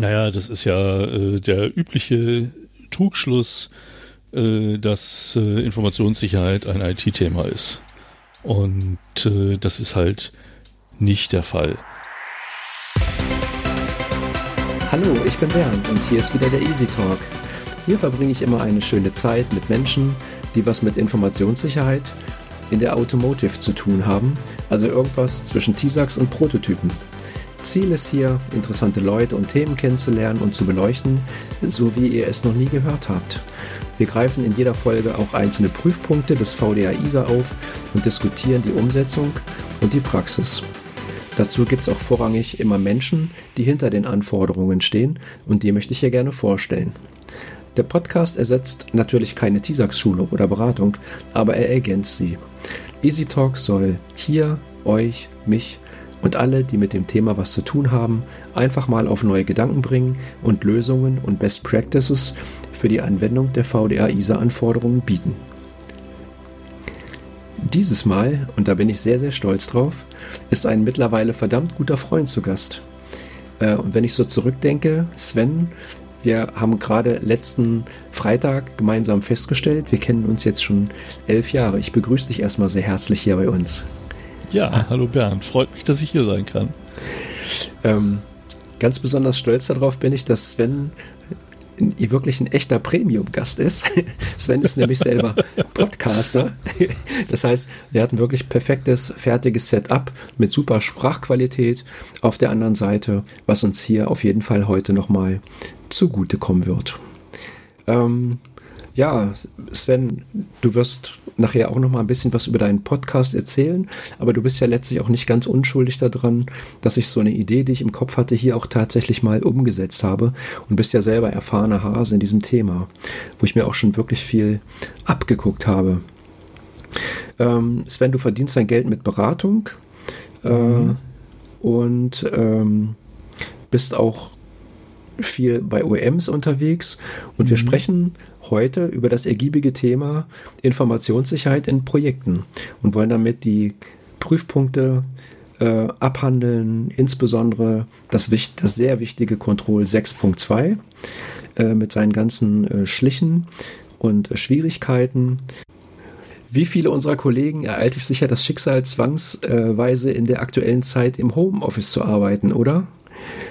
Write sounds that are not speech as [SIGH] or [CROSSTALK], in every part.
Naja, das ist ja äh, der übliche Trugschluss, äh, dass äh, Informationssicherheit ein IT-Thema ist. Und äh, das ist halt nicht der Fall. Hallo, ich bin Bernd und hier ist wieder der Easy Talk. Hier verbringe ich immer eine schöne Zeit mit Menschen, die was mit Informationssicherheit in der Automotive zu tun haben, also irgendwas zwischen TISAX und Prototypen. Ziel ist hier, interessante Leute und Themen kennenzulernen und zu beleuchten, so wie ihr es noch nie gehört habt. Wir greifen in jeder Folge auch einzelne Prüfpunkte des VDA ISA auf und diskutieren die Umsetzung und die Praxis. Dazu gibt es auch vorrangig immer Menschen, die hinter den Anforderungen stehen und die möchte ich hier gerne vorstellen. Der Podcast ersetzt natürlich keine TISAX-Schulung oder Beratung, aber er ergänzt sie. Easy Talk soll hier, euch, mich und alle, die mit dem Thema was zu tun haben, einfach mal auf neue Gedanken bringen und Lösungen und Best Practices für die Anwendung der VDA-ISA-Anforderungen bieten. Dieses Mal, und da bin ich sehr, sehr stolz drauf, ist ein mittlerweile verdammt guter Freund zu Gast. Äh, und wenn ich so zurückdenke, Sven, wir haben gerade letzten Freitag gemeinsam festgestellt, wir kennen uns jetzt schon elf Jahre. Ich begrüße dich erstmal sehr herzlich hier bei uns. Ja, hallo Bernd. Freut mich, dass ich hier sein kann. Ähm, ganz besonders stolz darauf bin ich, dass Sven wirklich ein echter Premium-Gast ist. [LAUGHS] Sven ist nämlich selber [LAUGHS] Podcaster. Das heißt, wir hatten wirklich perfektes, fertiges Setup mit super Sprachqualität auf der anderen Seite, was uns hier auf jeden Fall heute nochmal zugutekommen wird. Ähm, ja, Sven, du wirst nachher auch noch mal ein bisschen was über deinen Podcast erzählen, aber du bist ja letztlich auch nicht ganz unschuldig daran, dass ich so eine Idee, die ich im Kopf hatte, hier auch tatsächlich mal umgesetzt habe und bist ja selber erfahrener Hase in diesem Thema, wo ich mir auch schon wirklich viel abgeguckt habe. Ähm, Sven, du verdienst dein Geld mit Beratung äh, mhm. und ähm, bist auch viel bei OEMs unterwegs und mhm. wir sprechen heute über das ergiebige Thema Informationssicherheit in Projekten und wollen damit die Prüfpunkte äh, abhandeln, insbesondere das, das, sehr wichtige Control 6.2 äh, mit seinen ganzen äh, Schlichen und Schwierigkeiten. Wie viele unserer Kollegen ereilt sich sicher das Schicksal, zwangsweise in der aktuellen Zeit im Homeoffice zu arbeiten, oder?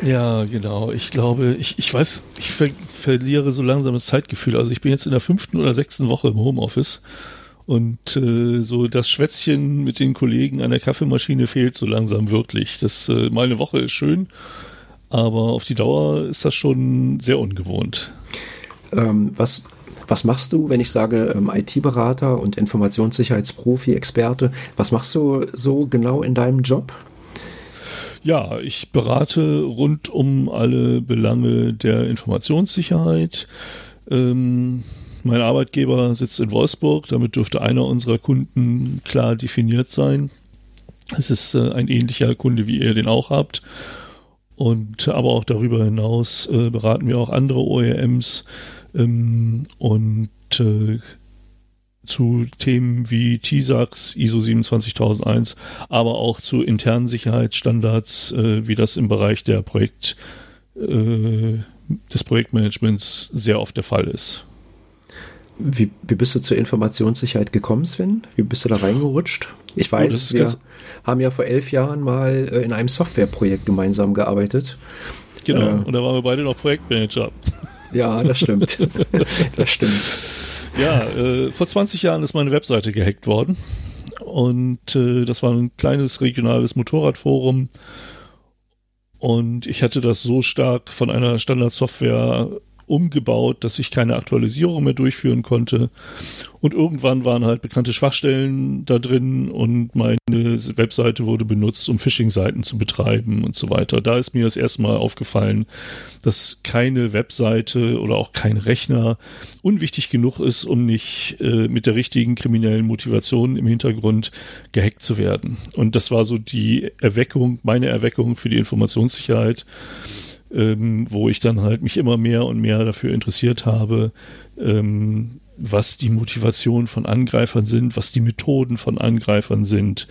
Ja, genau. Ich glaube, ich, ich weiß, ich ver verliere so langsam das Zeitgefühl. Also ich bin jetzt in der fünften oder sechsten Woche im Homeoffice und äh, so das Schwätzchen mit den Kollegen an der Kaffeemaschine fehlt so langsam wirklich. Das äh, mal Woche ist schön, aber auf die Dauer ist das schon sehr ungewohnt. Ähm, was was machst du, wenn ich sage ähm, IT-Berater und Informationssicherheitsprofi, Experte? Was machst du so genau in deinem Job? Ja, ich berate rund um alle Belange der Informationssicherheit. Ähm, mein Arbeitgeber sitzt in Wolfsburg, damit dürfte einer unserer Kunden klar definiert sein. Es ist äh, ein ähnlicher Kunde, wie ihr den auch habt. Und aber auch darüber hinaus äh, beraten wir auch andere OEMs ähm, und äh, zu Themen wie TISAX, ISO 27001, aber auch zu internen Sicherheitsstandards, äh, wie das im Bereich der Projekt, äh, des Projektmanagements sehr oft der Fall ist. Wie, wie bist du zur Informationssicherheit gekommen, Sven? Wie bist du da reingerutscht? Ich weiß, oh, wir haben ja vor elf Jahren mal äh, in einem Softwareprojekt gemeinsam gearbeitet. Genau, äh, und da waren wir beide noch Projektmanager. Ja, das stimmt. [LAUGHS] das stimmt. Ja, äh, vor 20 Jahren ist meine Webseite gehackt worden. Und äh, das war ein kleines regionales Motorradforum. Und ich hatte das so stark von einer Standardsoftware umgebaut, dass ich keine Aktualisierung mehr durchführen konnte. Und irgendwann waren halt bekannte Schwachstellen da drin und meine Webseite wurde benutzt, um Phishing-Seiten zu betreiben und so weiter. Da ist mir das erste Mal aufgefallen, dass keine Webseite oder auch kein Rechner unwichtig genug ist, um nicht äh, mit der richtigen kriminellen Motivation im Hintergrund gehackt zu werden. Und das war so die Erweckung, meine Erweckung für die Informationssicherheit ähm, wo ich dann halt mich immer mehr und mehr dafür interessiert habe, ähm, was die Motivation von Angreifern sind, was die Methoden von Angreifern sind.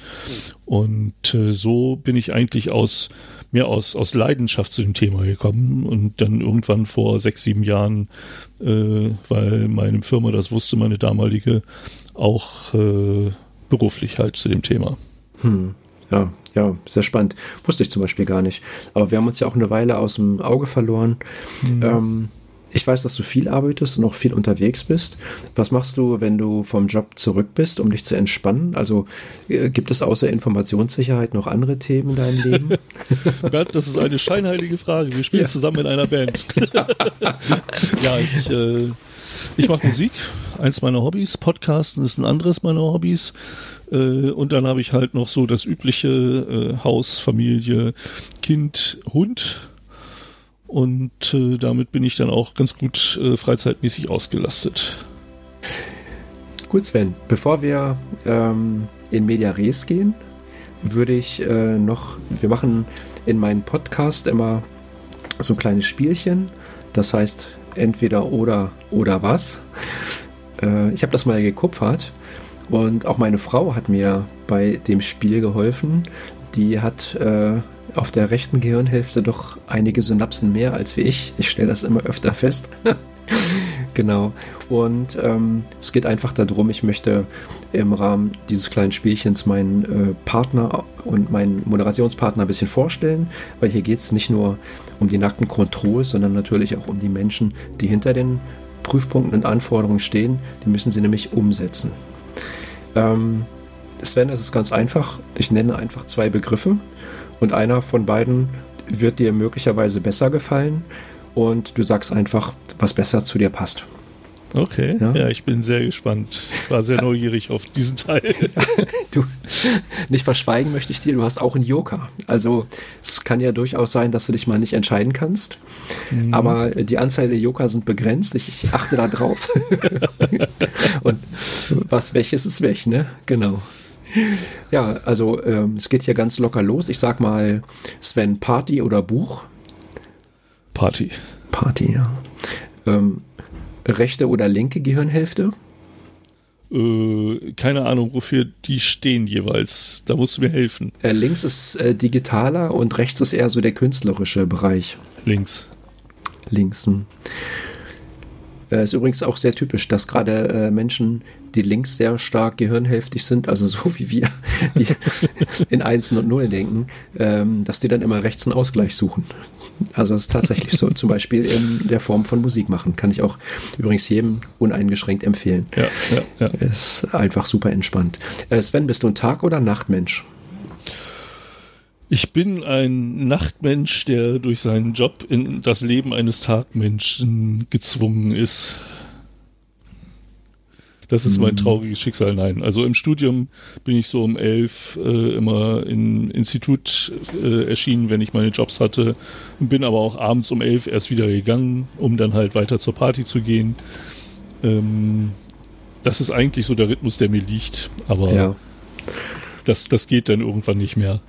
Und äh, so bin ich eigentlich aus mehr aus, aus Leidenschaft zu dem Thema gekommen und dann irgendwann vor sechs, sieben Jahren, äh, weil meine Firma das wusste, meine damalige, auch äh, beruflich halt zu dem Thema. Hm. Ja, ja, sehr spannend. Wusste ich zum Beispiel gar nicht. Aber wir haben uns ja auch eine Weile aus dem Auge verloren. Mhm. Ähm, ich weiß, dass du viel arbeitest und auch viel unterwegs bist. Was machst du, wenn du vom Job zurück bist, um dich zu entspannen? Also äh, gibt es außer Informationssicherheit noch andere Themen in deinem Leben? [LAUGHS] Gott, das ist eine scheinheilige Frage. Wir spielen ja. zusammen in einer Band. [LAUGHS] ja, ich, äh, ich mache Musik, eins meiner Hobbys. Podcasten ist ein anderes meiner Hobbys. Äh, und dann habe ich halt noch so das übliche äh, Haus, Familie, Kind, Hund. Und äh, damit bin ich dann auch ganz gut äh, freizeitmäßig ausgelastet. Gut, Sven, bevor wir ähm, in Media Res gehen, würde ich äh, noch, wir machen in meinem Podcast immer so ein kleines Spielchen, das heißt entweder oder oder was. Äh, ich habe das mal gekupfert und auch meine Frau hat mir bei dem Spiel geholfen. Die hat äh, auf der rechten Gehirnhälfte doch einige Synapsen mehr als wie ich. Ich stelle das immer öfter fest. [LAUGHS] genau. Und ähm, es geht einfach darum, ich möchte im Rahmen dieses kleinen Spielchens meinen äh, Partner und meinen Moderationspartner ein bisschen vorstellen, weil hier geht es nicht nur um die nackten Controls, sondern natürlich auch um die Menschen, die hinter den Prüfpunkten und Anforderungen stehen. Die müssen sie nämlich umsetzen. Ähm, Sven, es ist ganz einfach. Ich nenne einfach zwei Begriffe und einer von beiden wird dir möglicherweise besser gefallen und du sagst einfach, was besser zu dir passt. Okay, ja? ja, ich bin sehr gespannt. Ich war sehr neugierig auf diesen Teil. [LAUGHS] du, nicht verschweigen möchte ich dir, du hast auch einen Joker. Also es kann ja durchaus sein, dass du dich mal nicht entscheiden kannst. Mhm. Aber die Anzahl der Joker sind begrenzt. Ich, ich achte da drauf. [LAUGHS] Und was welches ist weg, ne? Genau. Ja, also ähm, es geht hier ganz locker los. Ich sag mal, Sven, Party oder Buch? Party. Party, ja. Ähm, rechte oder linke Gehirnhälfte? Äh, keine Ahnung, wofür die stehen jeweils. Da musst du mir helfen. Äh, links ist äh, digitaler und rechts ist eher so der künstlerische Bereich. Links. Links. Hm. Äh, ist übrigens auch sehr typisch, dass gerade äh, Menschen, die links sehr stark gehirnhälftig sind, also [LAUGHS] so wie wir, die [LAUGHS] in Einsen und Nullen denken, ähm, dass die dann immer rechts einen Ausgleich suchen. Also das ist tatsächlich so. Zum Beispiel in der Form von Musik machen. Kann ich auch übrigens jedem uneingeschränkt empfehlen. Ja, ja, ja. Ist einfach super entspannt. Äh, Sven, bist du ein Tag- oder Nachtmensch? Ich bin ein Nachtmensch, der durch seinen Job in das Leben eines Tagmenschen gezwungen ist. Das ist mein mhm. trauriges Schicksal. Nein, also im Studium bin ich so um elf äh, immer im Institut äh, erschienen, wenn ich meine Jobs hatte. Bin aber auch abends um elf erst wieder gegangen, um dann halt weiter zur Party zu gehen. Ähm, das ist eigentlich so der Rhythmus, der mir liegt. Aber ja. das, das geht dann irgendwann nicht mehr.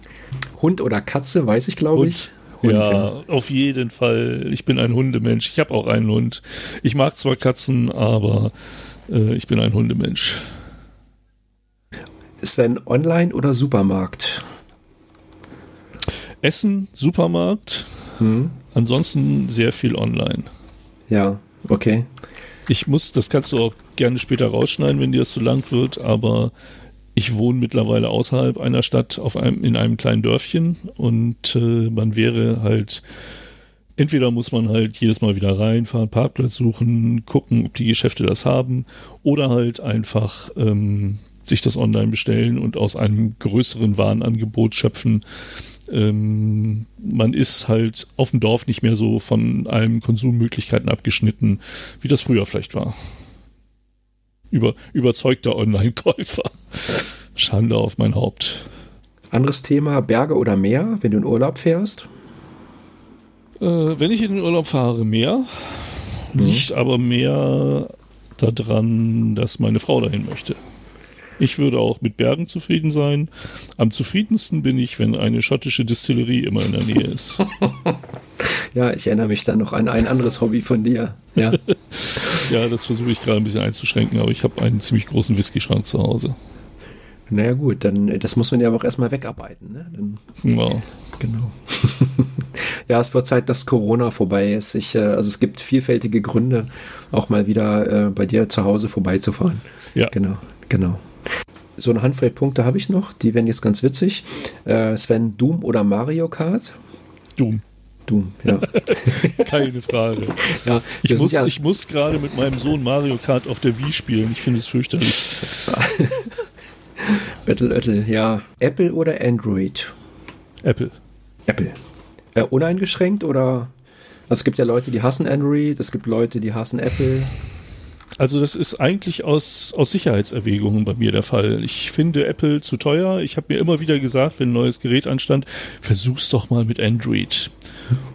Hund oder Katze, weiß ich, glaube ich. Hund, ja, ja, auf jeden Fall. Ich bin ein Hundemensch. Ich habe auch einen Hund. Ich mag zwar Katzen, aber äh, ich bin ein Hundemensch. Sven, online oder Supermarkt? Essen, Supermarkt. Hm. Ansonsten sehr viel online. Ja, okay. Ich muss, das kannst du auch gerne später rausschneiden, wenn dir das zu lang wird, aber ich wohne mittlerweile außerhalb einer Stadt auf einem, in einem kleinen Dörfchen und äh, man wäre halt entweder muss man halt jedes Mal wieder reinfahren, Parkplatz suchen, gucken, ob die Geschäfte das haben, oder halt einfach ähm, sich das online bestellen und aus einem größeren Warenangebot schöpfen. Ähm, man ist halt auf dem Dorf nicht mehr so von allen Konsummöglichkeiten abgeschnitten, wie das früher vielleicht war. Über, überzeugter Online-Käufer. Schande auf mein Haupt. Anderes Thema, Berge oder Meer, wenn du in Urlaub fährst? Äh, wenn ich in den Urlaub fahre, mehr. Mhm. Nicht aber mehr daran, dass meine Frau dahin möchte. Ich würde auch mit Bergen zufrieden sein. Am zufriedensten bin ich, wenn eine schottische Distillerie immer in der Nähe ist. [LAUGHS] ja, ich erinnere mich da noch an ein anderes Hobby von dir. Ja. [LAUGHS] ja, das versuche ich gerade ein bisschen einzuschränken, aber ich habe einen ziemlich großen Whisky-Schrank zu Hause. Naja gut, dann das muss man ja auch erstmal wegarbeiten. Ne? Dann, ja. Genau. [LAUGHS] ja, es wird Zeit, dass Corona vorbei ist. Ich, äh, also es gibt vielfältige Gründe, auch mal wieder äh, bei dir zu Hause vorbeizufahren. Ja. Genau, genau. So eine Handvoll Punkte habe ich noch, die werden jetzt ganz witzig. Äh, Sven, Doom oder Mario Kart? Doom. Doom, ja. [LAUGHS] Keine Frage. Ja, ich, muss, ja ich muss gerade mit meinem Sohn Mario Kart auf der Wii spielen. Ich finde es fürchterlich. [LAUGHS] [LAUGHS] Öttel, Öttel, ja. Apple oder Android? Apple. Apple. Äh, uneingeschränkt oder? Also es gibt ja Leute, die hassen Android, es gibt Leute, die hassen Apple. Also das ist eigentlich aus, aus Sicherheitserwägungen bei mir der Fall. Ich finde Apple zu teuer. Ich habe mir immer wieder gesagt, wenn ein neues Gerät anstand, versuch's doch mal mit Android.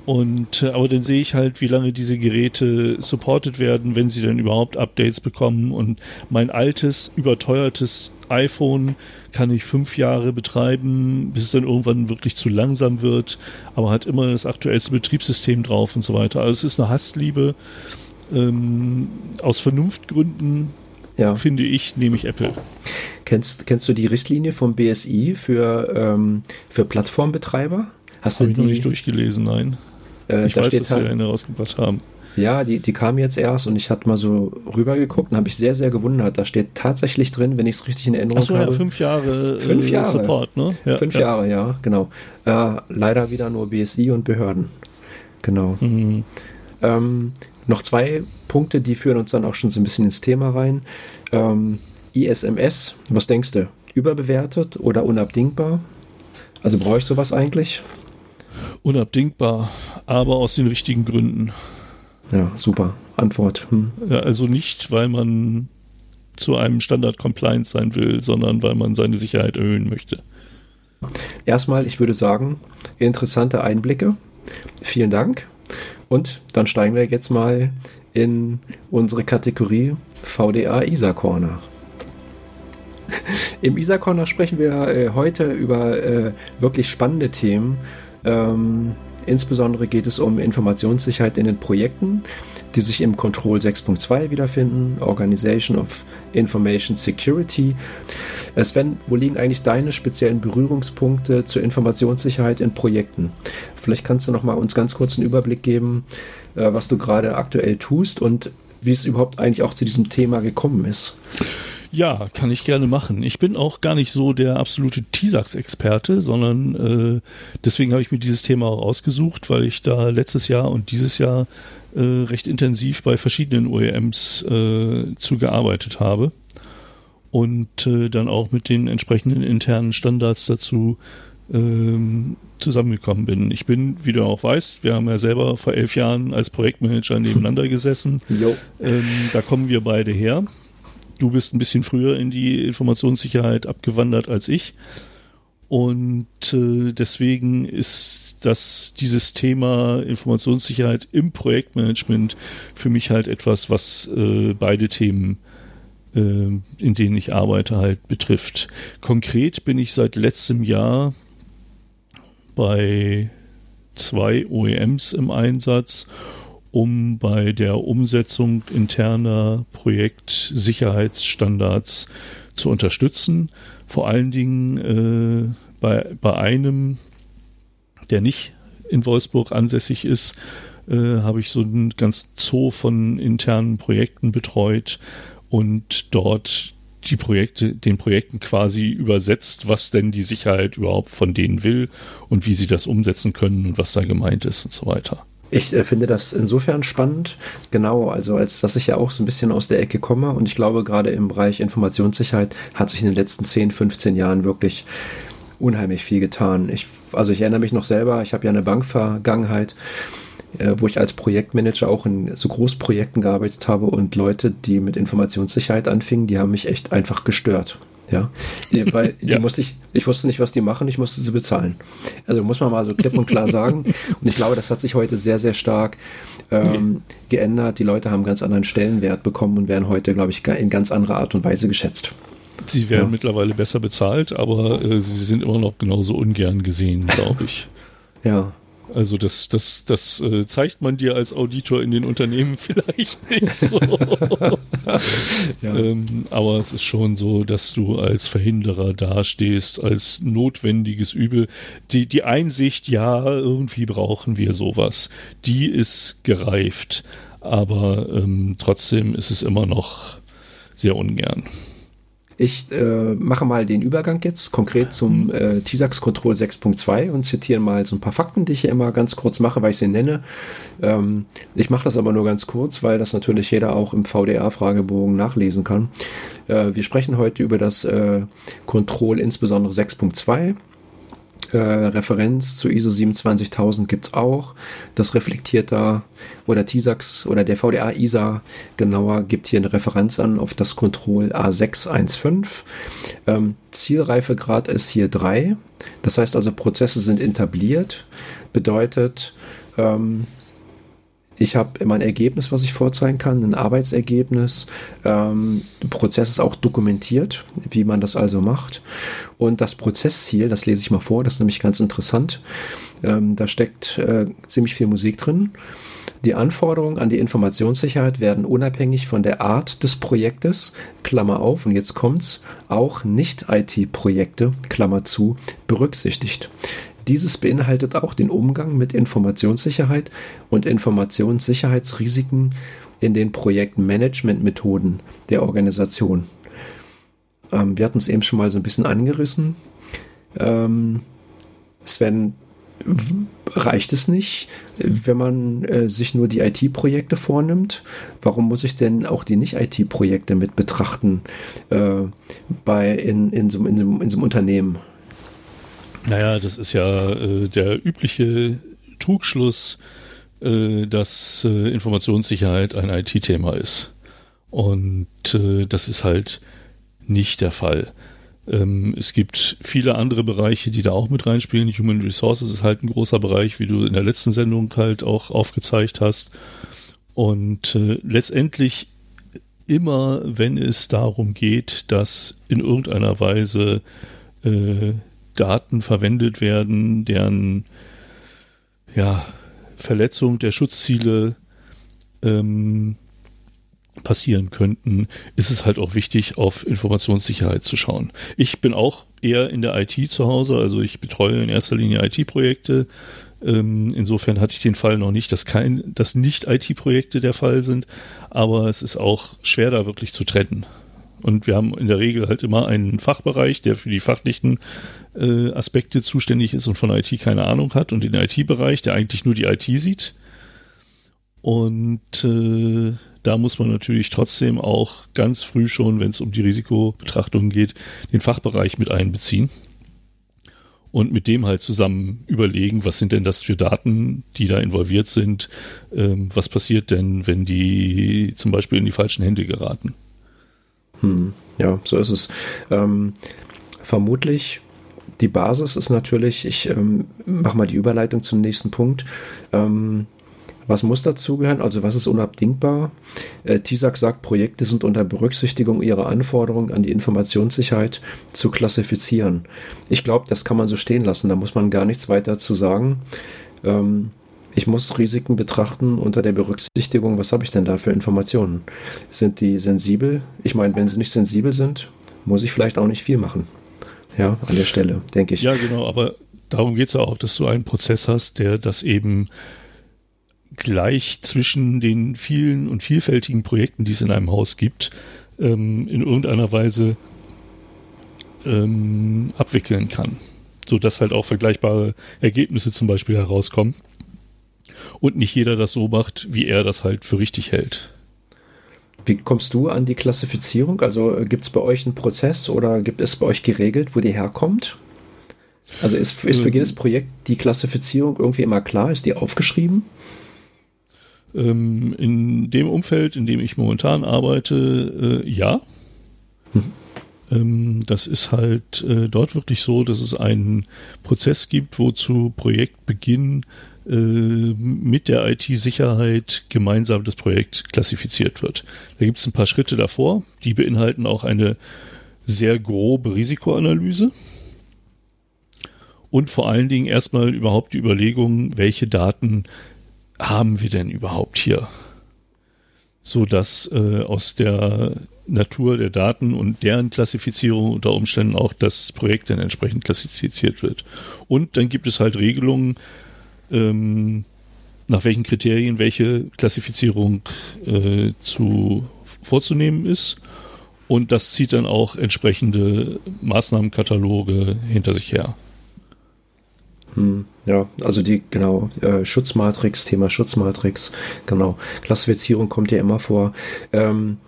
Und äh, aber dann sehe ich halt, wie lange diese Geräte supported werden, wenn sie dann überhaupt Updates bekommen. Und mein altes, überteuertes iPhone kann ich fünf Jahre betreiben, bis es dann irgendwann wirklich zu langsam wird, aber hat immer das aktuellste Betriebssystem drauf und so weiter. Also es ist eine Hassliebe. Ähm, aus Vernunftgründen ja. finde ich, nehme ich Apple. Kennst, kennst du die Richtlinie vom BSI für, ähm, für Plattformbetreiber? Hast Hab du die noch nicht durchgelesen? Nein. Äh, ich weiß, dass halt, sie eine rausgebracht haben. Ja, die, die kam jetzt erst und ich hatte mal so rübergeguckt und habe ich sehr, sehr gewundert. Da steht tatsächlich drin, wenn ich es richtig in Erinnerung so, habe. Ja, fünf Jahre, fünf äh, Jahre. Support, ne? Ja, fünf ja. Jahre, ja, genau. Äh, leider wieder nur BSI und Behörden. Genau. Mhm. Ähm, noch zwei Punkte, die führen uns dann auch schon so ein bisschen ins Thema rein. Ähm, ISMS, was denkst du? Überbewertet oder unabdingbar? Also brauche ich sowas eigentlich? Unabdingbar, aber aus den richtigen Gründen. Ja, super. Antwort. Hm. Ja, also nicht, weil man zu einem Standard Compliance sein will, sondern weil man seine Sicherheit erhöhen möchte. Erstmal, ich würde sagen, interessante Einblicke. Vielen Dank. Und dann steigen wir jetzt mal in unsere Kategorie VDA ISA Corner. [LAUGHS] Im ISA Corner sprechen wir äh, heute über äh, wirklich spannende Themen. Ähm, insbesondere geht es um Informationssicherheit in den Projekten, die sich im Control 6.2 wiederfinden, Organization of Information Security. Äh, Sven, wo liegen eigentlich deine speziellen Berührungspunkte zur Informationssicherheit in Projekten? Vielleicht kannst du noch mal uns ganz kurz einen Überblick geben, äh, was du gerade aktuell tust und wie es überhaupt eigentlich auch zu diesem Thema gekommen ist. Ja, kann ich gerne machen. Ich bin auch gar nicht so der absolute TISAX-Experte, sondern äh, deswegen habe ich mir dieses Thema auch ausgesucht, weil ich da letztes Jahr und dieses Jahr äh, recht intensiv bei verschiedenen OEMs äh, zugearbeitet habe und äh, dann auch mit den entsprechenden internen Standards dazu ähm, zusammengekommen bin. Ich bin, wie du auch weißt, wir haben ja selber vor elf Jahren als Projektmanager nebeneinander gesessen. Ähm, da kommen wir beide her. Du bist ein bisschen früher in die Informationssicherheit abgewandert als ich. Und äh, deswegen ist das, dieses Thema Informationssicherheit im Projektmanagement für mich halt etwas, was äh, beide Themen, äh, in denen ich arbeite, halt betrifft. Konkret bin ich seit letztem Jahr bei zwei OEMs im Einsatz um bei der Umsetzung interner Projektsicherheitsstandards zu unterstützen. Vor allen Dingen äh, bei, bei einem, der nicht in Wolfsburg ansässig ist, äh, habe ich so einen ganzen Zoo von internen Projekten betreut und dort die Projekte, den Projekten quasi übersetzt, was denn die Sicherheit überhaupt von denen will und wie sie das umsetzen können und was da gemeint ist und so weiter. Ich äh, finde das insofern spannend, genau, also als dass ich ja auch so ein bisschen aus der Ecke komme und ich glaube, gerade im Bereich Informationssicherheit hat sich in den letzten 10, 15 Jahren wirklich unheimlich viel getan. Ich, also ich erinnere mich noch selber, ich habe ja eine Bankvergangenheit, äh, wo ich als Projektmanager auch in so Großprojekten gearbeitet habe und Leute, die mit Informationssicherheit anfingen, die haben mich echt einfach gestört. Ja, [LAUGHS] weil die ja. musste ich, ich wusste nicht, was die machen, ich musste sie bezahlen. Also muss man mal so klipp und klar sagen. [LAUGHS] Und ich glaube, das hat sich heute sehr, sehr stark ähm, nee. geändert. Die Leute haben ganz anderen Stellenwert bekommen und werden heute, glaube ich, in ganz anderer Art und Weise geschätzt. Sie werden ja. mittlerweile besser bezahlt, aber äh, sie sind immer noch genauso ungern gesehen, glaube ich. ja, Also das, das, das äh, zeigt man dir als Auditor in den Unternehmen [LAUGHS] vielleicht nicht so. [LAUGHS] ja. ähm, aber es ist schon so, dass du als Verhinderer dastehst, als notwendiges Übel. Die, die Einsicht, ja, irgendwie brauchen wir sowas, die ist gereift. Aber ähm, trotzdem ist es immer noch sehr ungern. Ich äh, mache mal den Übergang jetzt konkret zum mhm. äh, TISAX Control 6.2 und zitiere mal so ein paar Fakten, die ich hier immer ganz kurz mache, weil ich sie nenne. Ähm, ich mache das aber nur ganz kurz, weil das natürlich jeder auch im VDA-Fragebogen nachlesen kann. Äh, wir sprechen heute über das äh, Control insbesondere 6.2 äh, Referenz zu ISO 27000 gibt es auch. Das reflektiert da, oder TISAX oder der VDA ISA genauer gibt hier eine Referenz an auf das Control A615. Ähm, Zielreifegrad ist hier 3. Das heißt also, Prozesse sind etabliert. Bedeutet, ähm, ich habe immer ein Ergebnis, was ich vorzeigen kann, ein Arbeitsergebnis. Ähm, der Prozess ist auch dokumentiert, wie man das also macht. Und das Prozessziel, das lese ich mal vor, das ist nämlich ganz interessant. Ähm, da steckt äh, ziemlich viel Musik drin. Die Anforderungen an die Informationssicherheit werden unabhängig von der Art des Projektes, Klammer auf, und jetzt kommt's, auch Nicht-IT-Projekte, Klammer zu, berücksichtigt. Dieses beinhaltet auch den Umgang mit Informationssicherheit und Informationssicherheitsrisiken in den Projektmanagementmethoden der Organisation. Ähm, wir hatten es eben schon mal so ein bisschen angerissen. Ähm, Sven, reicht es nicht, wenn man äh, sich nur die IT-Projekte vornimmt? Warum muss ich denn auch die Nicht-IT-Projekte mit betrachten äh, bei in, in, so, in, so, in so einem Unternehmen? Naja, das ist ja äh, der übliche Trugschluss, äh, dass äh, Informationssicherheit ein IT-Thema ist. Und äh, das ist halt nicht der Fall. Ähm, es gibt viele andere Bereiche, die da auch mit reinspielen. Human Resources ist halt ein großer Bereich, wie du in der letzten Sendung halt auch aufgezeigt hast. Und äh, letztendlich immer, wenn es darum geht, dass in irgendeiner Weise äh, Daten verwendet werden, deren ja, Verletzung der Schutzziele ähm, passieren könnten, ist es halt auch wichtig, auf Informationssicherheit zu schauen. Ich bin auch eher in der IT zu Hause, also ich betreue in erster Linie IT-Projekte. Ähm, insofern hatte ich den Fall noch nicht, dass dass nicht IT-Projekte der Fall sind, aber es ist auch schwer da wirklich zu trennen. Und wir haben in der Regel halt immer einen Fachbereich, der für die fachlichen äh, Aspekte zuständig ist und von IT keine Ahnung hat und den IT-Bereich, der eigentlich nur die IT sieht. Und äh, da muss man natürlich trotzdem auch ganz früh schon, wenn es um die Risikobetrachtungen geht, den Fachbereich mit einbeziehen und mit dem halt zusammen überlegen, was sind denn das für Daten, die da involviert sind, ähm, was passiert denn, wenn die zum Beispiel in die falschen Hände geraten. Hm, ja, so ist es. Ähm, vermutlich die Basis ist natürlich, ich ähm, mache mal die Überleitung zum nächsten Punkt. Ähm, was muss dazugehören? Also was ist unabdingbar? Äh, TISAC sagt, Projekte sind unter Berücksichtigung ihrer Anforderungen an die Informationssicherheit zu klassifizieren. Ich glaube, das kann man so stehen lassen. Da muss man gar nichts weiter zu sagen. Ähm, ich muss Risiken betrachten unter der Berücksichtigung, was habe ich denn da für Informationen? Sind die sensibel? Ich meine, wenn sie nicht sensibel sind, muss ich vielleicht auch nicht viel machen ja, an der Stelle, denke ich. Ja, genau, aber darum geht es ja auch, dass du einen Prozess hast, der das eben gleich zwischen den vielen und vielfältigen Projekten, die es in einem Haus gibt, ähm, in irgendeiner Weise ähm, abwickeln kann. Sodass halt auch vergleichbare Ergebnisse zum Beispiel herauskommen. Und nicht jeder das so macht, wie er das halt für richtig hält. Wie kommst du an die Klassifizierung? Also äh, gibt es bei euch einen Prozess oder gibt es bei euch geregelt, wo die herkommt? Also ist, ist für ähm. jedes Projekt die Klassifizierung irgendwie immer klar? Ist die aufgeschrieben? Ähm, in dem Umfeld, in dem ich momentan arbeite, äh, ja. Ähm, das ist halt äh, dort wirklich so, dass es einen Prozess gibt, wo zu Projektbeginn mit der IT-Sicherheit gemeinsam das Projekt klassifiziert wird. Da gibt es ein paar Schritte davor, die beinhalten auch eine sehr grobe Risikoanalyse. und vor allen Dingen erstmal überhaupt die Überlegung, welche Daten haben wir denn überhaupt hier? So dass äh, aus der Natur der Daten und deren Klassifizierung unter Umständen auch das Projekt dann entsprechend klassifiziert wird. Und dann gibt es halt Regelungen, ähm, nach welchen Kriterien welche Klassifizierung äh, zu, vorzunehmen ist. Und das zieht dann auch entsprechende Maßnahmenkataloge hinter sich her. Hm, ja, also die, genau, äh, Schutzmatrix, Thema Schutzmatrix, genau. Klassifizierung kommt ja immer vor. Ähm,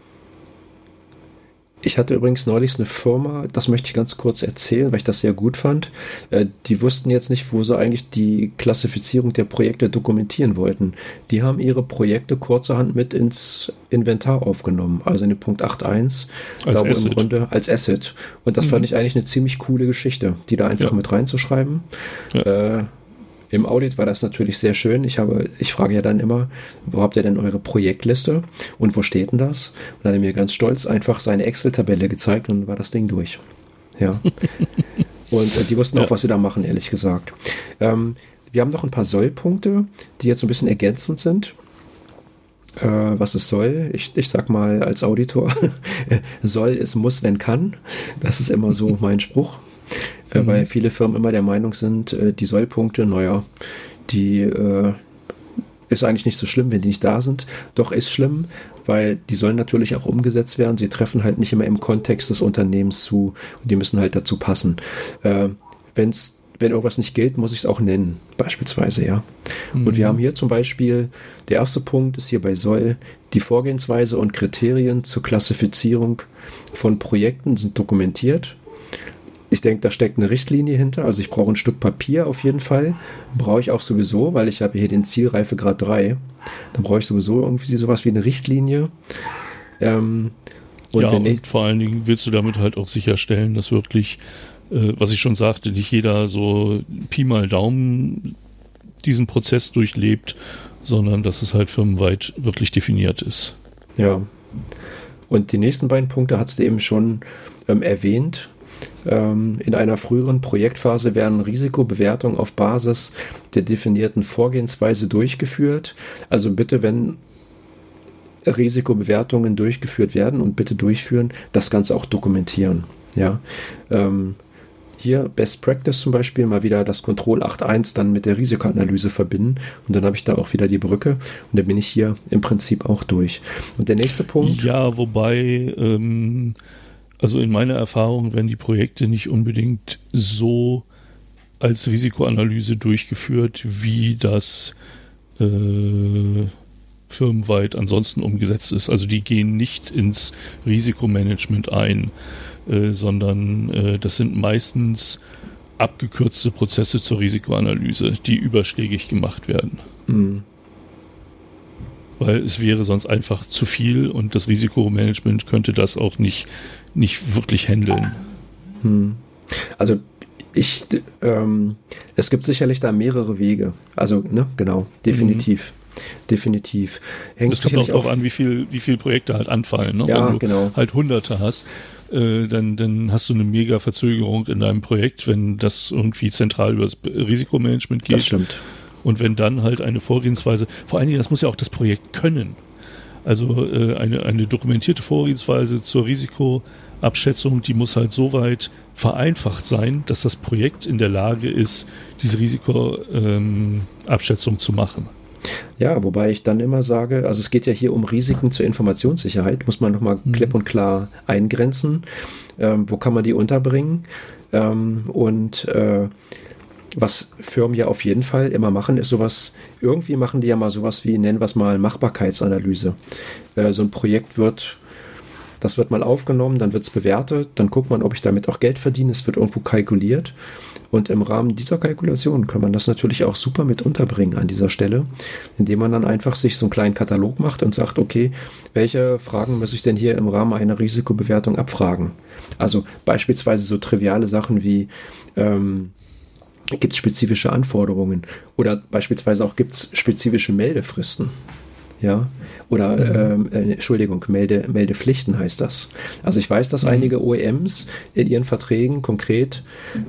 ich hatte übrigens neulich eine Firma, das möchte ich ganz kurz erzählen, weil ich das sehr gut fand. Äh, die wussten jetzt nicht, wo sie eigentlich die Klassifizierung der Projekte dokumentieren wollten. Die haben ihre Projekte kurzerhand mit ins Inventar aufgenommen, also in den Punkt 8.1, da wo im Grunde als Asset. Und das mhm. fand ich eigentlich eine ziemlich coole Geschichte, die da einfach ja. mit reinzuschreiben. Ja. Äh, im Audit war das natürlich sehr schön. Ich habe, ich frage ja dann immer, wo habt ihr denn eure Projektliste und wo steht denn das? Und dann hat er mir ganz stolz einfach seine Excel-Tabelle gezeigt und war das Ding durch. Ja. [LAUGHS] und äh, die wussten ja. auch, was sie da machen, ehrlich gesagt. Ähm, wir haben noch ein paar Sollpunkte, die jetzt ein bisschen ergänzend sind. Äh, was es soll. Ich, ich sag mal als Auditor, [LAUGHS] soll es muss, wenn kann. Das ist immer so [LAUGHS] mein Spruch. Äh, mhm. weil viele Firmen immer der Meinung sind, äh, die Sollpunkte, naja, die äh, ist eigentlich nicht so schlimm, wenn die nicht da sind. Doch ist schlimm, weil die sollen natürlich auch umgesetzt werden. Sie treffen halt nicht immer im Kontext des Unternehmens zu und die müssen halt dazu passen. Äh, wenn's, wenn irgendwas nicht gilt, muss ich es auch nennen, beispielsweise, ja. Mhm. Und wir haben hier zum Beispiel, der erste Punkt ist hier bei Soll, die Vorgehensweise und Kriterien zur Klassifizierung von Projekten sind dokumentiert ich denke, da steckt eine Richtlinie hinter. Also ich brauche ein Stück Papier auf jeden Fall. Brauche ich auch sowieso, weil ich habe hier den Zielreifegrad 3. Da brauche ich sowieso irgendwie sowas wie eine Richtlinie. Ähm, und ja, und vor allen Dingen willst du damit halt auch sicherstellen, dass wirklich, äh, was ich schon sagte, nicht jeder so Pi mal Daumen diesen Prozess durchlebt, sondern dass es halt firmenweit wirklich definiert ist. Ja. Und die nächsten beiden Punkte hast du eben schon ähm, erwähnt. Ähm, in einer früheren Projektphase werden Risikobewertungen auf Basis der definierten Vorgehensweise durchgeführt. Also bitte, wenn Risikobewertungen durchgeführt werden und bitte durchführen, das Ganze auch dokumentieren. Ja. Ähm, hier Best Practice zum Beispiel mal wieder das Control 8.1 dann mit der Risikoanalyse verbinden und dann habe ich da auch wieder die Brücke und dann bin ich hier im Prinzip auch durch. Und der nächste Punkt. Ja, wobei ähm, also in meiner Erfahrung werden die Projekte nicht unbedingt so als Risikoanalyse durchgeführt, wie das äh, firmenweit ansonsten umgesetzt ist. Also die gehen nicht ins Risikomanagement ein, äh, sondern äh, das sind meistens abgekürzte Prozesse zur Risikoanalyse, die überschlägig gemacht werden. Mhm. Weil es wäre sonst einfach zu viel und das Risikomanagement könnte das auch nicht nicht wirklich handeln. Hm. Also ich, ähm, es gibt sicherlich da mehrere Wege. Also, ne, genau, definitiv. Mhm. Definitiv. Hängt das kommt auch darauf an, wie viel, wie viele Projekte halt anfallen. Ne? Ja, Wenn du genau. halt Hunderte hast, äh, dann, dann hast du eine mega Verzögerung in deinem Projekt, wenn das irgendwie zentral über das Risikomanagement geht. Das stimmt. Und wenn dann halt eine Vorgehensweise, vor allen Dingen, das muss ja auch das Projekt können. Also äh, eine, eine dokumentierte Vorgehensweise zur Risikoabschätzung, die muss halt so weit vereinfacht sein, dass das Projekt in der Lage ist, diese Risikoabschätzung ähm, zu machen. Ja, wobei ich dann immer sage, also es geht ja hier um Risiken zur Informationssicherheit, muss man nochmal mhm. klipp und klar eingrenzen. Ähm, wo kann man die unterbringen? Ähm, und äh, was Firmen ja auf jeden Fall immer machen, ist sowas, irgendwie machen die ja mal sowas wie, nennen wir es mal Machbarkeitsanalyse. Äh, so ein Projekt wird, das wird mal aufgenommen, dann wird es bewertet, dann guckt man, ob ich damit auch Geld verdiene, es wird irgendwo kalkuliert. Und im Rahmen dieser Kalkulation kann man das natürlich auch super mit unterbringen an dieser Stelle, indem man dann einfach sich so einen kleinen Katalog macht und sagt, okay, welche Fragen muss ich denn hier im Rahmen einer Risikobewertung abfragen? Also beispielsweise so triviale Sachen wie, ähm, gibt es spezifische Anforderungen oder beispielsweise auch gibt es spezifische Meldefristen. Ja, oder ähm, äh, Entschuldigung, Melde, Meldepflichten heißt das. Also ich weiß, dass mhm. einige OEMs in ihren Verträgen konkret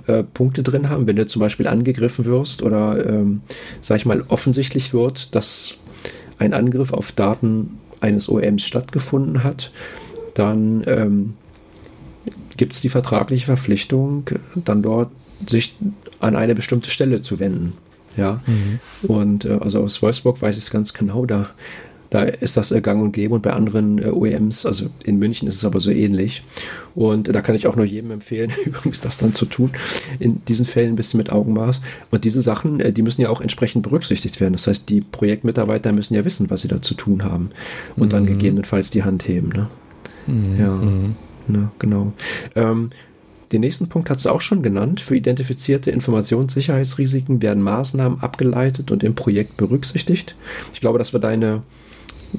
äh, Punkte drin haben, wenn du zum Beispiel angegriffen wirst oder ähm, sag ich mal offensichtlich wird, dass ein Angriff auf Daten eines OEMs stattgefunden hat, dann ähm, gibt es die vertragliche Verpflichtung, dann dort sich an eine bestimmte Stelle zu wenden. Ja. Mhm. Und äh, also aus Wolfsburg weiß ich es ganz genau, da, da ist das äh, gang und gäbe und bei anderen äh, OEMs, also in München ist es aber so ähnlich. Und da kann ich auch nur jedem empfehlen, [LAUGHS] übrigens das dann zu tun. In diesen Fällen ein bisschen mit Augenmaß. Und diese Sachen, äh, die müssen ja auch entsprechend berücksichtigt werden. Das heißt, die Projektmitarbeiter müssen ja wissen, was sie da zu tun haben und mhm. dann gegebenenfalls die Hand heben. Ne? Mhm. Ja. Mhm. Ne, genau. Ähm, den nächsten Punkt hat du auch schon genannt. Für identifizierte Informationssicherheitsrisiken werden Maßnahmen abgeleitet und im Projekt berücksichtigt. Ich glaube, das war deine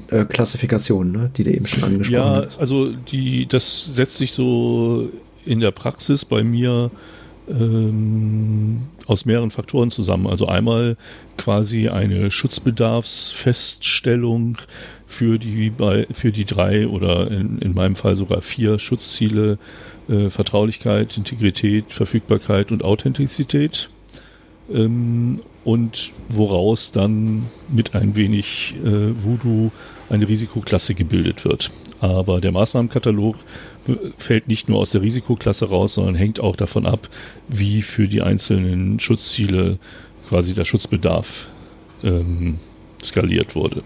äh, Klassifikation, ne, die du eben schon angesprochen ja, hast. Ja, also die, das setzt sich so in der Praxis bei mir ähm, aus mehreren Faktoren zusammen. Also einmal quasi eine Schutzbedarfsfeststellung für die, für die drei oder in, in meinem Fall sogar vier Schutzziele äh, Vertraulichkeit, Integrität, Verfügbarkeit und Authentizität. Ähm, und woraus dann mit ein wenig äh, Voodoo eine Risikoklasse gebildet wird. Aber der Maßnahmenkatalog äh, fällt nicht nur aus der Risikoklasse raus, sondern hängt auch davon ab, wie für die einzelnen Schutzziele quasi der Schutzbedarf ähm, skaliert wurde.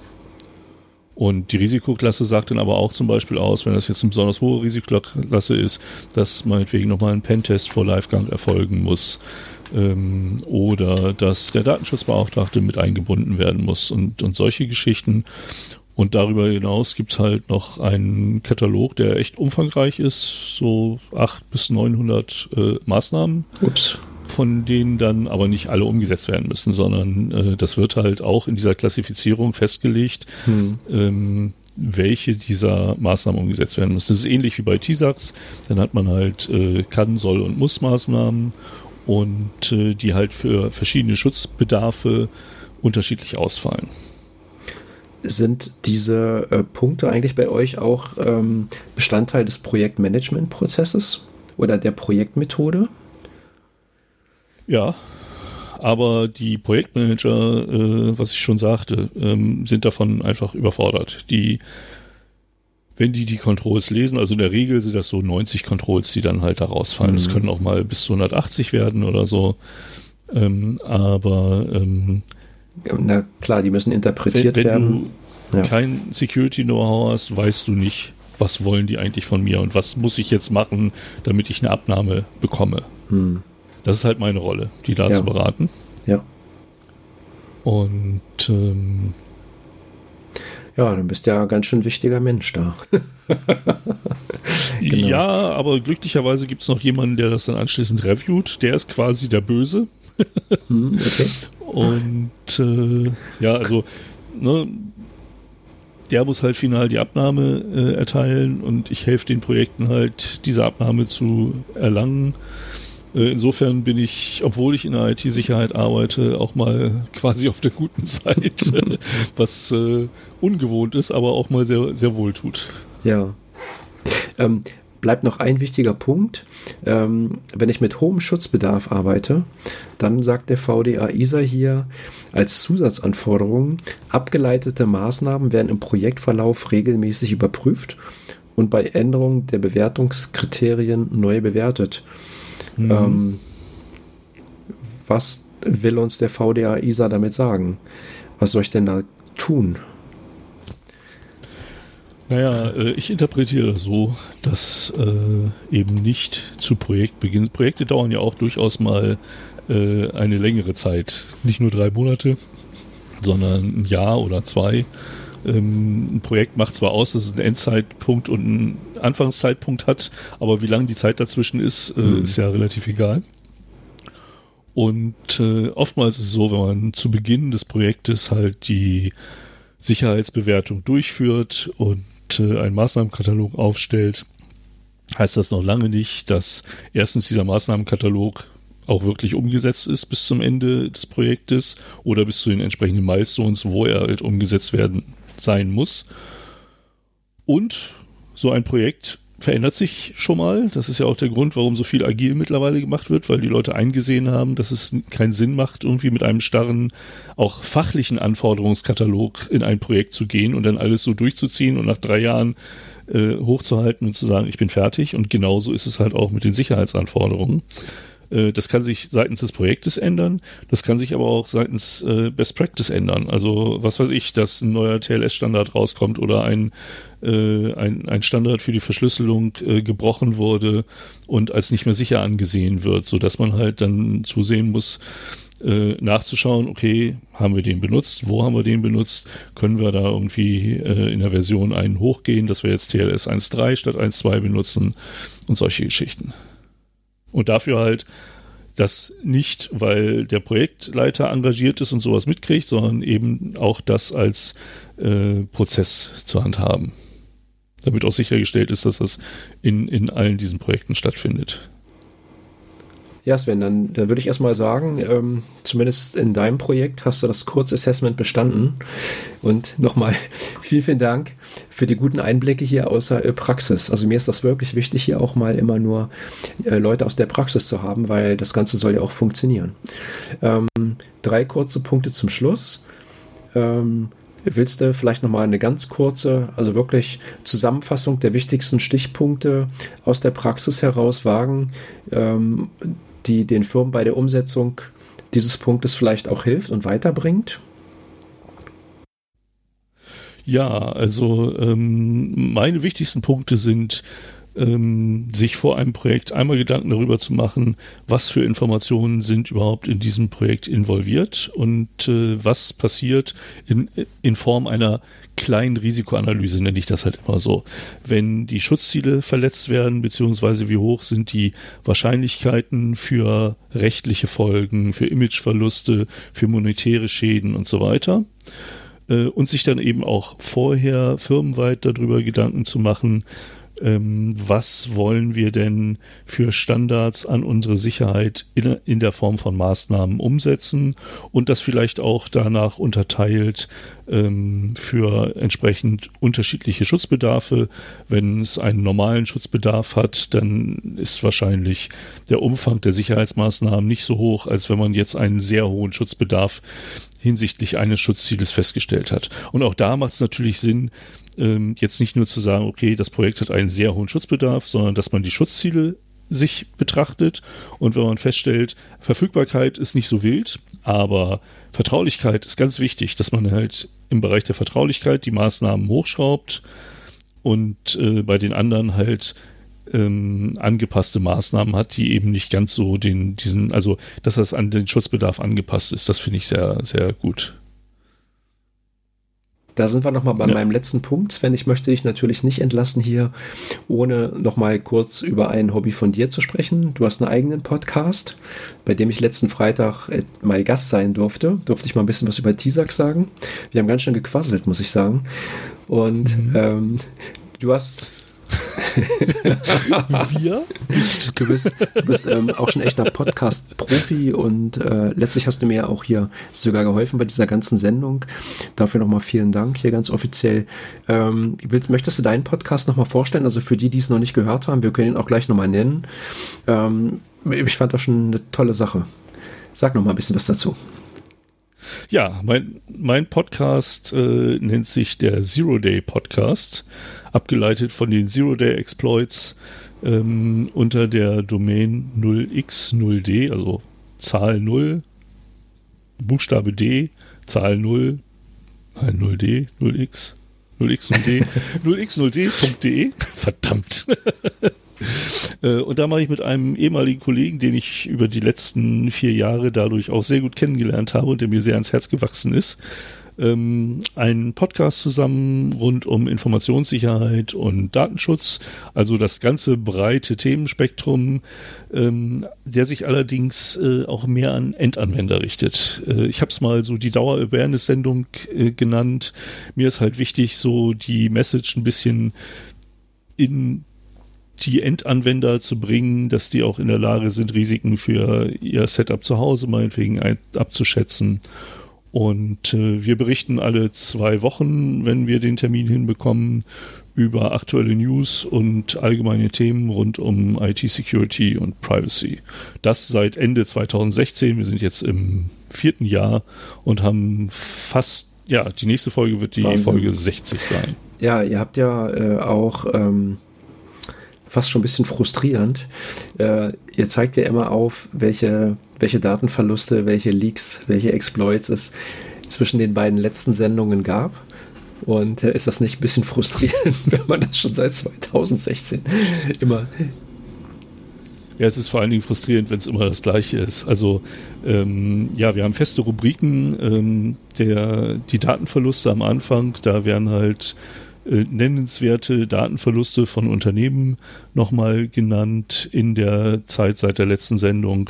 Und die Risikoklasse sagt dann aber auch zum Beispiel aus, wenn das jetzt eine besonders hohe Risikoklasse ist, dass meinetwegen nochmal ein Pentest vor Livegang erfolgen muss ähm, oder dass der Datenschutzbeauftragte mit eingebunden werden muss und, und solche Geschichten. Und darüber hinaus gibt es halt noch einen Katalog, der echt umfangreich ist, so 800 bis 900 äh, Maßnahmen. Ups von denen dann aber nicht alle umgesetzt werden müssen, sondern äh, das wird halt auch in dieser Klassifizierung festgelegt, hm. ähm, welche dieser Maßnahmen umgesetzt werden müssen. Das ist ähnlich wie bei TISAX. Dann hat man halt äh, kann, soll und muss Maßnahmen und äh, die halt für verschiedene Schutzbedarfe unterschiedlich ausfallen. Sind diese äh, Punkte eigentlich bei euch auch ähm, Bestandteil des Projektmanagementprozesses oder der Projektmethode? Ja, aber die Projektmanager, äh, was ich schon sagte, ähm, sind davon einfach überfordert. Die, wenn die die Controls lesen, also in der Regel sind das so 90 Controls, die dann halt da rausfallen. Es mhm. können auch mal bis zu 180 werden oder so. Ähm, aber ähm, na klar, die müssen interpretiert wenn, wenn werden. Wenn du ja. kein Security-Know-how hast, weißt du nicht, was wollen die eigentlich von mir und was muss ich jetzt machen, damit ich eine Abnahme bekomme. Hm. Das ist halt meine Rolle, die da ja. zu beraten. Ja. Und ähm, ja, dann bist du ja ein ganz schön wichtiger Mensch da. [LAUGHS] genau. Ja, aber glücklicherweise gibt es noch jemanden, der das dann anschließend reviewt. Der ist quasi der Böse. hm, okay. [LAUGHS] Und äh, ja, also ne, der muss halt final die Abnahme äh, erteilen und ich helfe den Projekten halt, diese Abnahme zu erlangen. Äh, insofern bin ich, obwohl ich in der IT-Sicherheit arbeite, auch mal [LAUGHS] quasi auf der guten Seite, [LAUGHS] was äh, ungewohnt ist, aber auch mal sehr, sehr wohl tut. Ja. Ähm, bleibt noch ein wichtiger Punkt. Ähm, wenn ich mit hohem Schutzbedarf arbeite, dann sagt der VDA ISA hier als Zusatzanforderung, abgeleitete Maßnahmen werden im Projektverlauf regelmäßig überprüft und bei Änderung der Bewertungskriterien neu bewertet. Mhm. Ähm, was will uns der VDA ISA damit sagen? Was soll ich denn da tun? Naja, äh, ich interpretiere das so, dass äh, eben nicht zu Projektbeginn, Projekte dauern ja auch durchaus mal äh, eine längere Zeit, nicht nur drei Monate, sondern ein Jahr oder zwei. Ähm, ein Projekt macht zwar aus, dass es einen Endzeitpunkt und einen Anfangszeitpunkt hat, aber wie lange die Zeit dazwischen ist, äh, mhm. ist ja relativ egal. Und äh, oftmals ist es so, wenn man zu Beginn des Projektes halt die Sicherheitsbewertung durchführt und äh, einen Maßnahmenkatalog aufstellt, heißt das noch lange nicht, dass erstens dieser Maßnahmenkatalog auch wirklich umgesetzt ist bis zum Ende des Projektes oder bis zu den entsprechenden Milestones, wo er halt umgesetzt werden sein muss. Und so ein Projekt verändert sich schon mal. Das ist ja auch der Grund, warum so viel agil mittlerweile gemacht wird, weil die Leute eingesehen haben, dass es keinen Sinn macht, irgendwie mit einem starren, auch fachlichen Anforderungskatalog in ein Projekt zu gehen und dann alles so durchzuziehen und nach drei Jahren äh, hochzuhalten und zu sagen, ich bin fertig. Und genauso ist es halt auch mit den Sicherheitsanforderungen. Äh, das kann sich seitens des Projektes ändern, das kann sich aber auch seitens äh, Best Practice ändern. Also was weiß ich, dass ein neuer TLS-Standard rauskommt oder ein, äh, ein, ein Standard für die Verschlüsselung gebrochen wurde und als nicht mehr sicher angesehen wird, sodass man halt dann zusehen muss, nachzuschauen, okay, haben wir den benutzt, wo haben wir den benutzt, können wir da irgendwie äh, in der Version einen hochgehen, dass wir jetzt TLS 1.3 statt 1.2 benutzen und solche Geschichten. Und dafür halt das nicht, weil der Projektleiter engagiert ist und sowas mitkriegt, sondern eben auch das als äh, Prozess zu handhaben. Damit auch sichergestellt ist, dass das in, in allen diesen Projekten stattfindet. Ja, Sven, dann, dann würde ich erstmal sagen, ähm, zumindest in deinem Projekt hast du das Kurzassessment bestanden. Und nochmal [LAUGHS] vielen, vielen Dank für die guten Einblicke hier außer äh, Praxis. Also mir ist das wirklich wichtig, hier auch mal immer nur äh, Leute aus der Praxis zu haben, weil das Ganze soll ja auch funktionieren. Ähm, drei kurze Punkte zum Schluss. Ähm, Willst du vielleicht nochmal eine ganz kurze, also wirklich Zusammenfassung der wichtigsten Stichpunkte aus der Praxis heraus wagen, ähm, die den Firmen bei der Umsetzung dieses Punktes vielleicht auch hilft und weiterbringt? Ja, also ähm, meine wichtigsten Punkte sind, ähm, sich vor einem Projekt einmal Gedanken darüber zu machen, was für Informationen sind überhaupt in diesem Projekt involviert und äh, was passiert in, in Form einer kleinen Risikoanalyse, nenne ich das halt immer so. Wenn die Schutzziele verletzt werden, beziehungsweise wie hoch sind die Wahrscheinlichkeiten für rechtliche Folgen, für Imageverluste, für monetäre Schäden und so weiter. Äh, und sich dann eben auch vorher firmenweit darüber Gedanken zu machen, ähm, was wollen wir denn für Standards an unsere Sicherheit in, in der Form von Maßnahmen umsetzen und das vielleicht auch danach unterteilt ähm, für entsprechend unterschiedliche Schutzbedarfe. Wenn es einen normalen Schutzbedarf hat, dann ist wahrscheinlich der Umfang der Sicherheitsmaßnahmen nicht so hoch, als wenn man jetzt einen sehr hohen Schutzbedarf hinsichtlich eines Schutzzieles festgestellt hat. Und auch da macht es natürlich Sinn, ähm, jetzt nicht nur zu sagen, okay, das Projekt hat einen sehr hohen Schutzbedarf, sondern dass man die Schutzziele sich betrachtet und wenn man feststellt, Verfügbarkeit ist nicht so wild, aber Vertraulichkeit ist ganz wichtig, dass man halt im Bereich der Vertraulichkeit die Maßnahmen hochschraubt und äh, bei den anderen halt ähm, angepasste Maßnahmen hat, die eben nicht ganz so den, diesen, also dass das an den Schutzbedarf angepasst ist, das finde ich sehr, sehr gut. Da sind wir nochmal bei ja. meinem letzten Punkt. Sven, ich möchte dich natürlich nicht entlassen hier, ohne nochmal kurz über ein Hobby von dir zu sprechen. Du hast einen eigenen Podcast, bei dem ich letzten Freitag äh, mal Gast sein durfte. Durfte ich mal ein bisschen was über Tisax sagen. Wir haben ganz schön gequasselt, muss ich sagen. Und mhm. ähm, du hast [LAUGHS] Wir? Du bist, du bist ähm, auch schon echter Podcast-Profi und äh, letztlich hast du mir auch hier sogar geholfen bei dieser ganzen Sendung. Dafür nochmal vielen Dank hier ganz offiziell. Ähm, willst, möchtest du deinen Podcast nochmal vorstellen? Also für die, die es noch nicht gehört haben, wir können ihn auch gleich nochmal nennen. Ähm, ich fand das schon eine tolle Sache. Sag nochmal ein bisschen was dazu. Ja, mein, mein Podcast äh, nennt sich der Zero Day Podcast abgeleitet von den Zero-Day-Exploits ähm, unter der Domain 0x0d, also Zahl 0, Buchstabe D, Zahl 0, nein, 0d, 0x, 0x0d, 0x0d.de. Verdammt. [LAUGHS] Äh, und da mache ich mit einem ehemaligen Kollegen, den ich über die letzten vier Jahre dadurch auch sehr gut kennengelernt habe und der mir sehr ans Herz gewachsen ist, ähm, einen Podcast zusammen rund um Informationssicherheit und Datenschutz, also das ganze breite Themenspektrum, ähm, der sich allerdings äh, auch mehr an Endanwender richtet. Äh, ich habe es mal so die Dauer-Awareness-Sendung äh, genannt. Mir ist halt wichtig, so die Message ein bisschen in die Endanwender zu bringen, dass die auch in der Lage sind, Risiken für ihr Setup zu Hause meinetwegen abzuschätzen Und äh, wir berichten alle zwei Wochen, wenn wir den Termin hinbekommen, über aktuelle News und allgemeine Themen rund um IT-Security und Privacy. Das seit Ende 2016. Wir sind jetzt im vierten Jahr und haben fast, ja, die nächste Folge wird die Wahnsinn. Folge 60 sein. Ja, ihr habt ja äh, auch ähm, fast schon ein bisschen frustrierend. Äh, ihr zeigt ja immer auf, welche, welche Datenverluste, welche Leaks, welche Exploits es zwischen den beiden letzten Sendungen gab. Und äh, ist das nicht ein bisschen frustrierend, [LAUGHS] wenn man das schon seit 2016 immer. Ja, es ist vor allen Dingen frustrierend, wenn es immer das Gleiche ist. Also, ähm, ja, wir haben feste Rubriken. Ähm, der, die Datenverluste am Anfang, da werden halt nennenswerte Datenverluste von Unternehmen nochmal genannt in der Zeit seit der letzten Sendung.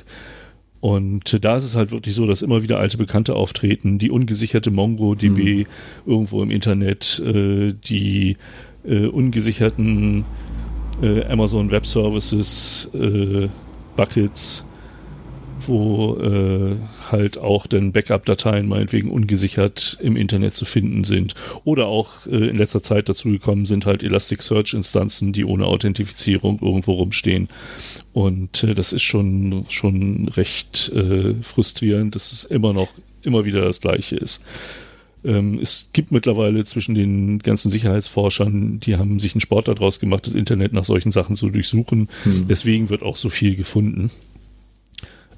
Und äh, da ist es halt wirklich so, dass immer wieder alte Bekannte auftreten, die ungesicherte MongoDB mhm. irgendwo im Internet, äh, die äh, ungesicherten äh, Amazon Web Services, äh, Buckets, wo äh, halt auch dann Backup-Dateien meinetwegen ungesichert im Internet zu finden sind. Oder auch äh, in letzter Zeit dazu gekommen sind halt Elasticsearch-Instanzen, die ohne Authentifizierung irgendwo rumstehen. Und äh, das ist schon, schon recht äh, frustrierend, dass es immer noch, immer wieder das Gleiche ist. Ähm, es gibt mittlerweile zwischen den ganzen Sicherheitsforschern, die haben sich einen Sport daraus gemacht, das Internet nach solchen Sachen zu durchsuchen. Hm. Deswegen wird auch so viel gefunden.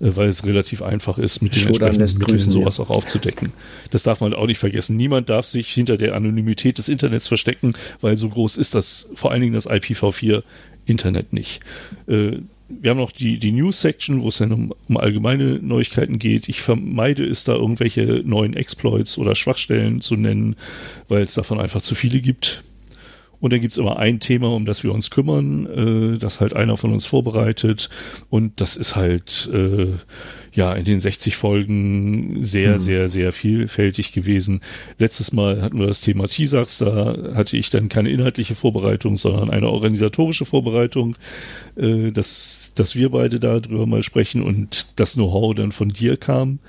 Äh, weil es relativ einfach ist, mit den entsprechenden Mitteln sowas auch aufzudecken. Das darf man auch nicht vergessen. Niemand darf sich hinter der Anonymität des Internets verstecken, weil so groß ist das, vor allen Dingen das IPv4 Internet nicht. Äh, wir haben noch die, die News-Section, wo es dann um, um, allgemeine Neuigkeiten geht. Ich vermeide es, da irgendwelche neuen Exploits oder Schwachstellen zu nennen, weil es davon einfach zu viele gibt. Und dann gibt es immer ein Thema, um das wir uns kümmern, äh, das halt einer von uns vorbereitet. Und das ist halt äh, ja in den 60 Folgen sehr, mhm. sehr, sehr vielfältig gewesen. Letztes Mal hatten wir das Thema TISAX, da hatte ich dann keine inhaltliche Vorbereitung, sondern eine organisatorische Vorbereitung, äh, dass, dass wir beide darüber mal sprechen und das Know-how dann von dir kam.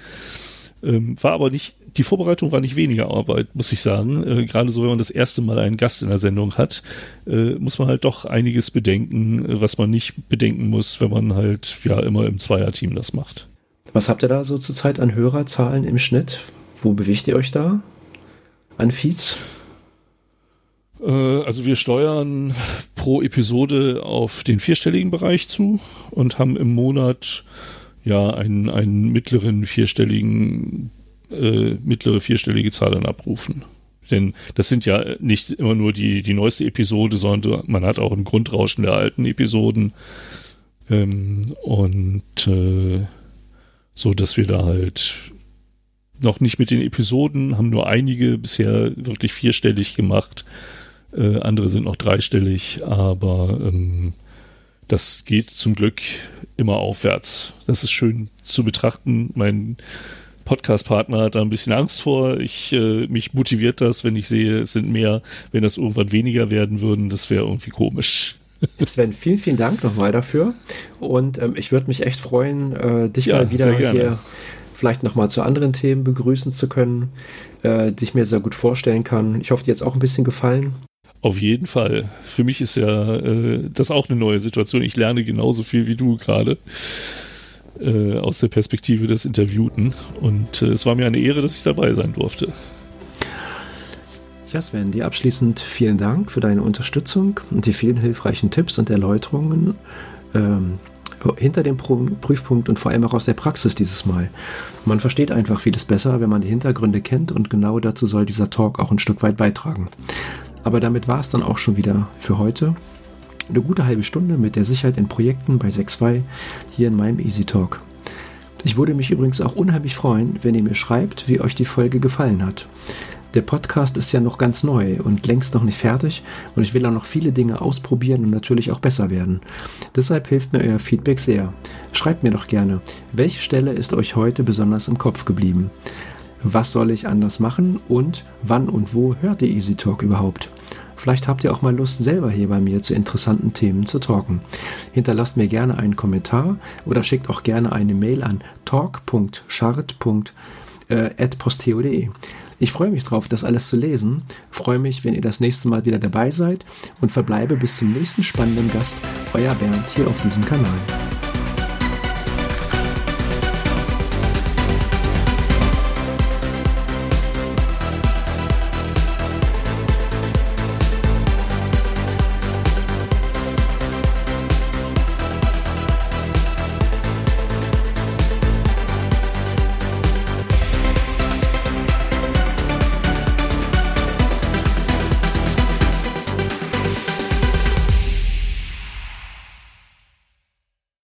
Ähm, war aber nicht die Vorbereitung war nicht weniger Arbeit, muss ich sagen. Äh, gerade so, wenn man das erste Mal einen Gast in der Sendung hat, äh, muss man halt doch einiges bedenken, äh, was man nicht bedenken muss, wenn man halt ja immer im Zweierteam das macht. Was habt ihr da so zurzeit an Hörerzahlen im Schnitt? Wo bewegt ihr euch da an Feeds? Äh, also wir steuern pro Episode auf den vierstelligen Bereich zu und haben im Monat ja einen, einen mittleren vierstelligen äh, mittlere vierstellige Zahl an Abrufen. Denn das sind ja nicht immer nur die, die neueste Episode, sondern man hat auch ein Grundrauschen der alten Episoden. Ähm, und äh, so, dass wir da halt noch nicht mit den Episoden, haben nur einige bisher wirklich vierstellig gemacht. Äh, andere sind noch dreistellig, aber ähm, das geht zum Glück immer aufwärts. Das ist schön zu betrachten. Mein Podcast-Partner hat da ein bisschen Angst vor. Ich, äh, mich motiviert das, wenn ich sehe, es sind mehr, wenn das irgendwann weniger werden würden, das wäre irgendwie komisch. [LAUGHS] Sven, vielen, vielen Dank nochmal dafür. Und ähm, ich würde mich echt freuen, äh, dich ja, mal wieder hier vielleicht nochmal zu anderen Themen begrüßen zu können, äh, die ich mir sehr gut vorstellen kann. Ich hoffe, dir jetzt auch ein bisschen gefallen. Auf jeden Fall. Für mich ist ja äh, das auch eine neue Situation. Ich lerne genauso viel wie du gerade äh, aus der Perspektive des Interviewten. Und äh, es war mir eine Ehre, dass ich dabei sein durfte. Ja, Sven, dir abschließend vielen Dank für deine Unterstützung und die vielen hilfreichen Tipps und Erläuterungen ähm, hinter dem Prüfpunkt und vor allem auch aus der Praxis dieses Mal. Man versteht einfach vieles besser, wenn man die Hintergründe kennt und genau dazu soll dieser Talk auch ein Stück weit beitragen. Aber damit war es dann auch schon wieder für heute. Eine gute halbe Stunde mit der Sicherheit in Projekten bei 6.2 hier in meinem Easy Talk. Ich würde mich übrigens auch unheimlich freuen, wenn ihr mir schreibt, wie euch die Folge gefallen hat. Der Podcast ist ja noch ganz neu und längst noch nicht fertig und ich will auch noch viele Dinge ausprobieren und natürlich auch besser werden. Deshalb hilft mir euer Feedback sehr. Schreibt mir doch gerne, welche Stelle ist euch heute besonders im Kopf geblieben? Was soll ich anders machen und wann und wo hört ihr Easy Talk überhaupt? Vielleicht habt ihr auch mal Lust, selber hier bei mir zu interessanten Themen zu talken. Hinterlasst mir gerne einen Kommentar oder schickt auch gerne eine Mail an talk.chart.com äh. Ich freue mich drauf, das alles zu lesen, freue mich, wenn ihr das nächste Mal wieder dabei seid und verbleibe bis zum nächsten spannenden Gast, euer Bernd hier auf diesem Kanal.